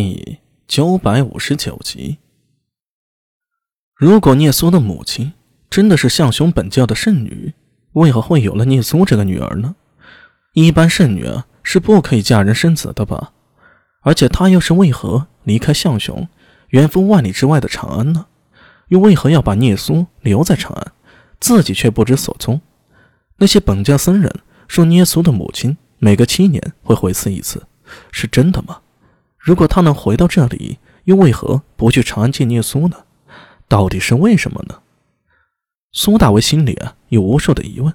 第九百五十九集。如果聂苏的母亲真的是象雄本教的圣女，为何会有了聂苏这个女儿呢？一般圣女啊是不可以嫁人生子的吧？而且她又是为何离开象雄，远赴万里之外的长安呢？又为何要把聂苏留在长安，自己却不知所踪？那些本教僧人说聂苏的母亲每隔七年会回寺一次，是真的吗？如果他能回到这里，又为何不去长安见聂苏呢？到底是为什么呢？苏大为心里啊有无数的疑问，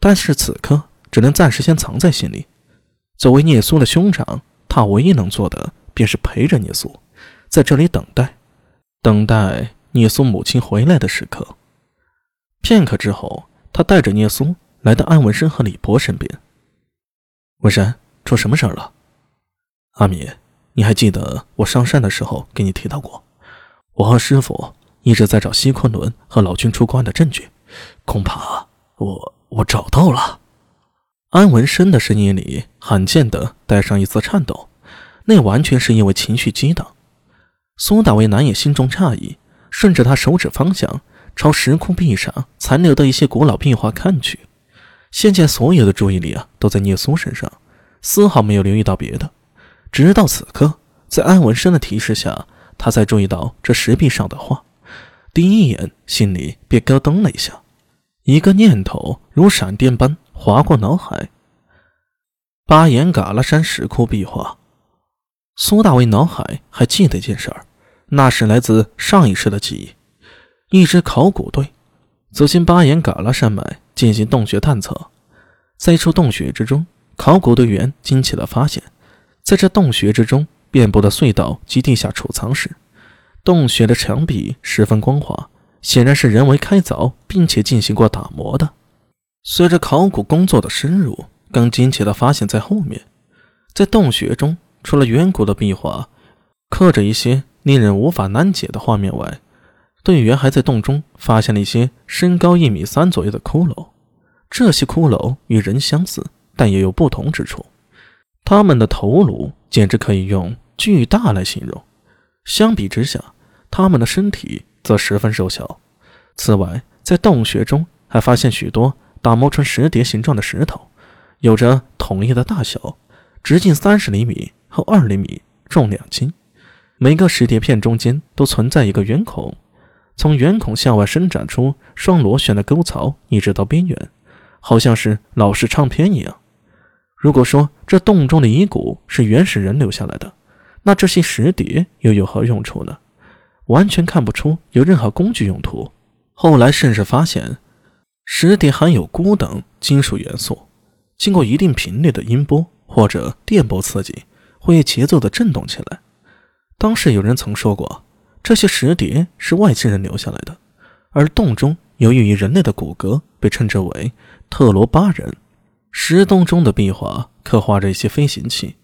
但是此刻只能暂时先藏在心里。作为聂苏的兄长，他唯一能做的便是陪着聂苏，在这里等待，等待聂苏母亲回来的时刻。片刻之后，他带着聂苏来到安文生和李博身边。文山，出什么事了？阿米。你还记得我上山的时候给你提到过，我和师傅一直在找西昆仑和老君出关的证据，恐怕我我找到了。安文生的声音里罕见的带上一丝颤抖，那完全是因为情绪激荡。苏大为难掩心中诧异，顺着他手指方向朝石窟壁上残留的一些古老壁画看去。现在所有的注意力啊都在聂苏身上，丝毫没有留意到别的。直到此刻，在安文生的提示下，他才注意到这石壁上的画。第一眼，心里便咯噔了一下，一个念头如闪电般划过脑海：巴颜嘎拉山石窟壁画。苏大为脑海还记得一件事儿，那是来自上一世的记忆。一支考古队走进巴颜嘎拉山脉进行洞穴探测，在一处洞穴之中，考古队员惊奇地发现。在这洞穴之中，遍布的隧道及地下储藏室。洞穴的墙壁十分光滑，显然是人为开凿并且进行过打磨的。随着考古工作的深入，更惊奇的发现，在后面，在洞穴中，除了远古的壁画，刻着一些令人无法难解的画面外，队员还在洞中发现了一些身高一米三左右的骷髅。这些骷髅与人相似，但也有不同之处。他们的头颅简直可以用巨大来形容，相比之下，他们的身体则十分瘦小。此外，在洞穴中还发现许多打磨成石碟形状的石头，有着统一的大小，直径三十厘米和二厘米，重两斤。每个石碟片中间都存在一个圆孔，从圆孔向外伸展出双螺旋的沟槽，一直到边缘，好像是老式唱片一样。如果说这洞中的遗骨是原始人留下来的，那这些石碟又有何用处呢？完全看不出有任何工具用途。后来甚至发现，石碟含有钴等金属元素，经过一定频率的音波或者电波刺激，会节奏的震动起来。当时有人曾说过，这些石碟是外星人留下来的，而洞中由于人类的骨骼，被称之为特罗巴人。石洞中的壁画刻画着一些飞行器，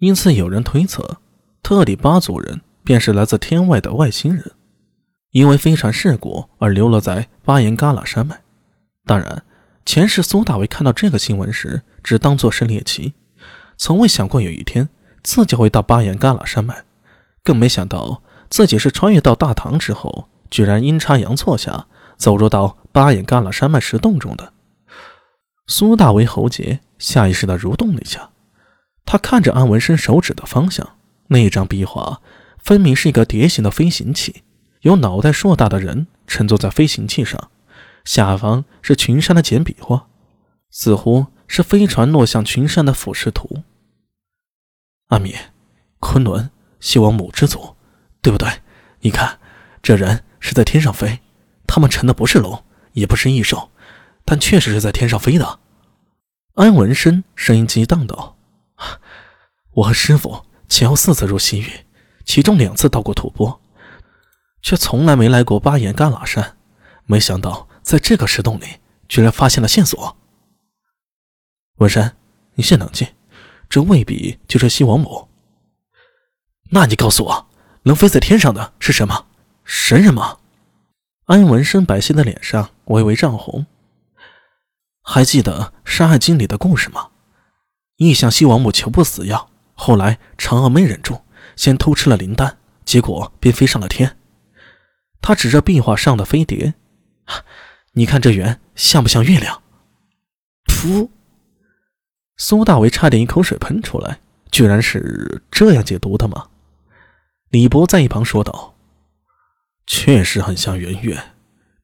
因此有人推测，特里巴族人便是来自天外的外星人，因为飞船事故而流落在巴颜嘎拉山脉。当然，前世苏大为看到这个新闻时，只当作是猎奇，从未想过有一天自己会到巴颜嘎拉山脉，更没想到自己是穿越到大唐之后，居然阴差阳错下走入到巴颜嘎拉山脉石洞中的。苏大为喉结下意识地蠕动了一下，他看着安文生手指的方向，那张壁画分明是一个碟形的飞行器，有脑袋硕大的人乘坐在飞行器上，下方是群山的简笔画，似乎是飞船落向群山的俯视图。阿米，昆仑，西王母之族，对不对？你看，这人是在天上飞，他们乘的不是龙，也不是异兽。但确实是在天上飞的。安文生声音激荡道：“我和师傅前后四次入西域，其中两次到过吐蕃，却从来没来过巴颜嘎拉山。没想到在这个石洞里，居然发现了线索。”文山，你先冷静，这未必就是西王母。那你告诉我，能飞在天上的是什么？神人吗？安文生白皙的脸上微微涨红。还记得《山海经》里的故事吗？一向西王母求不死药，后来嫦娥没忍住，先偷吃了灵丹，结果便飞上了天。他指着壁画上的飞碟：“你看这圆像不像月亮？”噗！苏大为差点一口水喷出来，居然是这样解读的吗？李博在一旁说道：“确实很像圆月，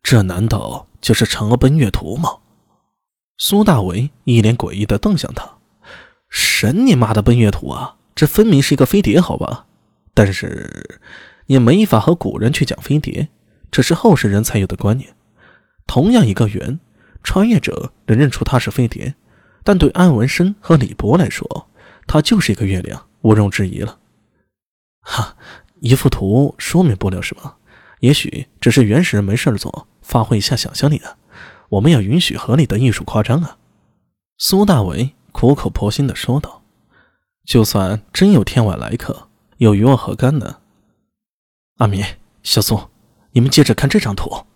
这难道就是嫦娥奔月图吗？”苏大为一脸诡异的瞪向他：“神你妈的奔月图啊！这分明是一个飞碟，好吧？但是也没法和古人去讲飞碟，这是后世人才有的观念。同样一个圆，穿越者能认出它是飞碟，但对安文生和李博来说，它就是一个月亮，毋庸置疑了。哈，一幅图说明不了什么，也许只是原始人没事做，发挥一下想象力的。”我们要允许合理的艺术夸张啊！苏大为苦口婆心的说道：“就算真有天外来客，又与我何干呢？”阿米、小苏，你们接着看这张图。